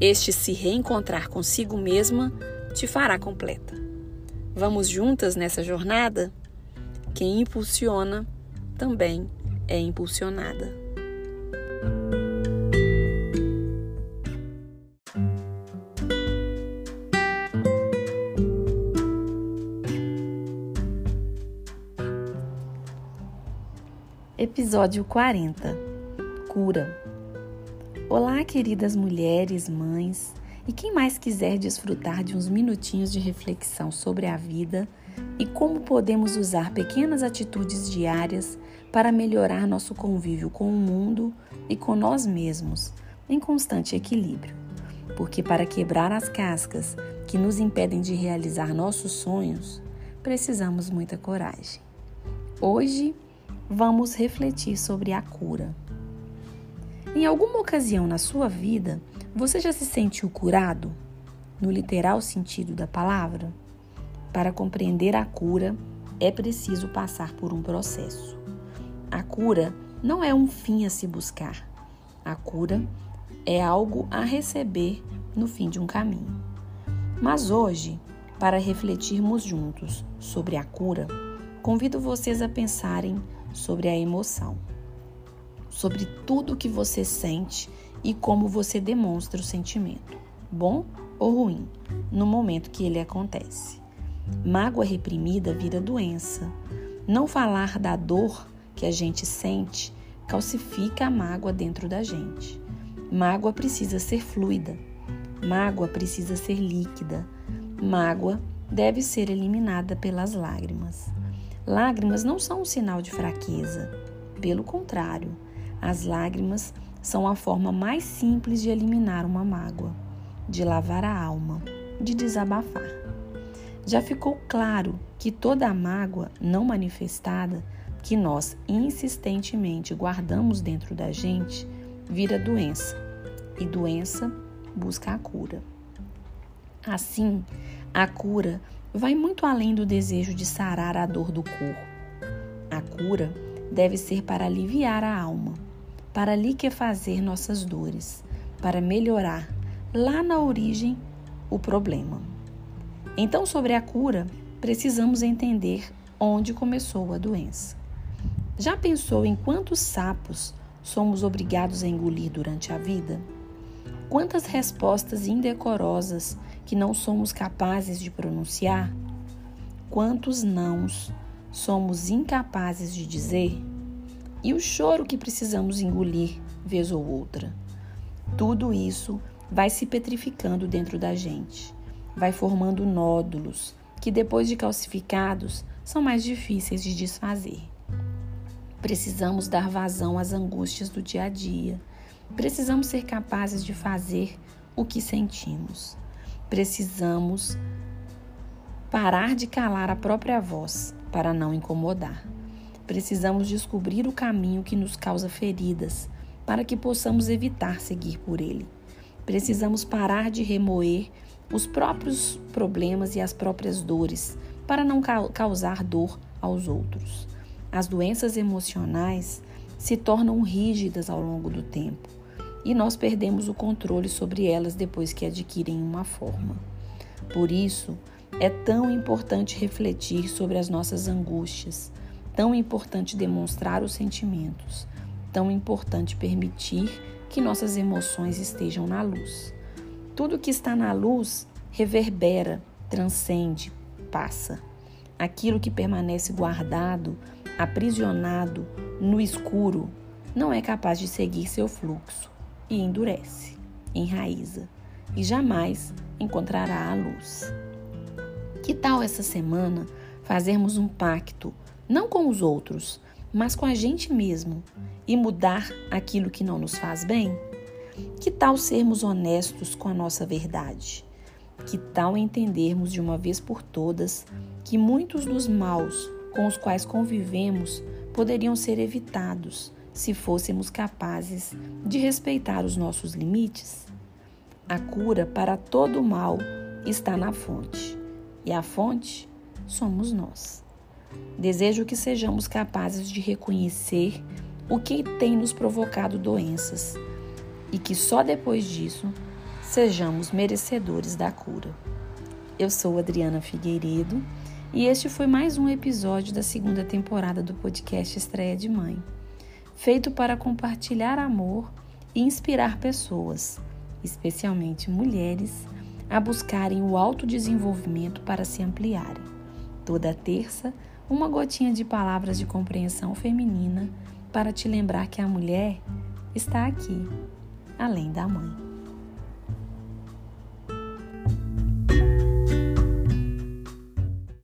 este se reencontrar consigo mesma te fará completa. Vamos juntas nessa jornada? Quem impulsiona também é impulsionada. Episódio 40 Cura Olá, queridas mulheres, mães e quem mais quiser desfrutar de uns minutinhos de reflexão sobre a vida e como podemos usar pequenas atitudes diárias para melhorar nosso convívio com o mundo e com nós mesmos, em constante equilíbrio. Porque para quebrar as cascas que nos impedem de realizar nossos sonhos, precisamos muita coragem. Hoje vamos refletir sobre a cura. Em alguma ocasião na sua vida, você já se sentiu curado? No literal sentido da palavra? Para compreender a cura, é preciso passar por um processo. A cura não é um fim a se buscar. A cura é algo a receber no fim de um caminho. Mas hoje, para refletirmos juntos sobre a cura, convido vocês a pensarem sobre a emoção sobre tudo o que você sente e como você demonstra o sentimento, bom ou ruim, no momento que ele acontece. Mágoa reprimida vira doença. Não falar da dor que a gente sente calcifica a mágoa dentro da gente. Mágoa precisa ser fluida. Mágoa precisa ser líquida. Mágoa deve ser eliminada pelas lágrimas. Lágrimas não são um sinal de fraqueza. Pelo contrário, as lágrimas são a forma mais simples de eliminar uma mágoa, de lavar a alma, de desabafar. Já ficou claro que toda a mágoa não manifestada que nós insistentemente guardamos dentro da gente vira doença, e doença busca a cura. Assim, a cura vai muito além do desejo de sarar a dor do corpo. A cura deve ser para aliviar a alma para liquefazer nossas dores, para melhorar lá na origem o problema. Então, sobre a cura, precisamos entender onde começou a doença. Já pensou em quantos sapos somos obrigados a engolir durante a vida? Quantas respostas indecorosas que não somos capazes de pronunciar? Quantos nãos somos incapazes de dizer? E o choro que precisamos engolir vez ou outra. Tudo isso vai se petrificando dentro da gente, vai formando nódulos que, depois de calcificados, são mais difíceis de desfazer. Precisamos dar vazão às angústias do dia a dia. Precisamos ser capazes de fazer o que sentimos. Precisamos parar de calar a própria voz para não incomodar. Precisamos descobrir o caminho que nos causa feridas, para que possamos evitar seguir por ele. Precisamos parar de remoer os próprios problemas e as próprias dores para não causar dor aos outros. As doenças emocionais se tornam rígidas ao longo do tempo e nós perdemos o controle sobre elas depois que adquirem uma forma. Por isso, é tão importante refletir sobre as nossas angústias, tão importante demonstrar os sentimentos, tão importante permitir que nossas emoções estejam na luz. Tudo que está na luz reverbera, transcende, passa. Aquilo que permanece guardado, aprisionado no escuro, não é capaz de seguir seu fluxo e endurece, enraiza e jamais encontrará a luz. Que tal essa semana fazermos um pacto, não com os outros, mas com a gente mesmo e mudar aquilo que não nos faz bem? Que tal sermos honestos com a nossa verdade? Que tal entendermos de uma vez por todas que muitos dos maus com os quais convivemos poderiam ser evitados se fôssemos capazes de respeitar os nossos limites? A cura para todo o mal está na fonte, e a fonte somos nós. Desejo que sejamos capazes de reconhecer o que tem nos provocado doenças e que só depois disso sejamos merecedores da cura. Eu sou Adriana Figueiredo e este foi mais um episódio da segunda temporada do podcast Estreia de Mãe, feito para compartilhar amor e inspirar pessoas, especialmente mulheres, a buscarem o autodesenvolvimento para se ampliarem. Toda terça, uma gotinha de palavras de compreensão feminina para te lembrar que a mulher está aqui, além da mãe.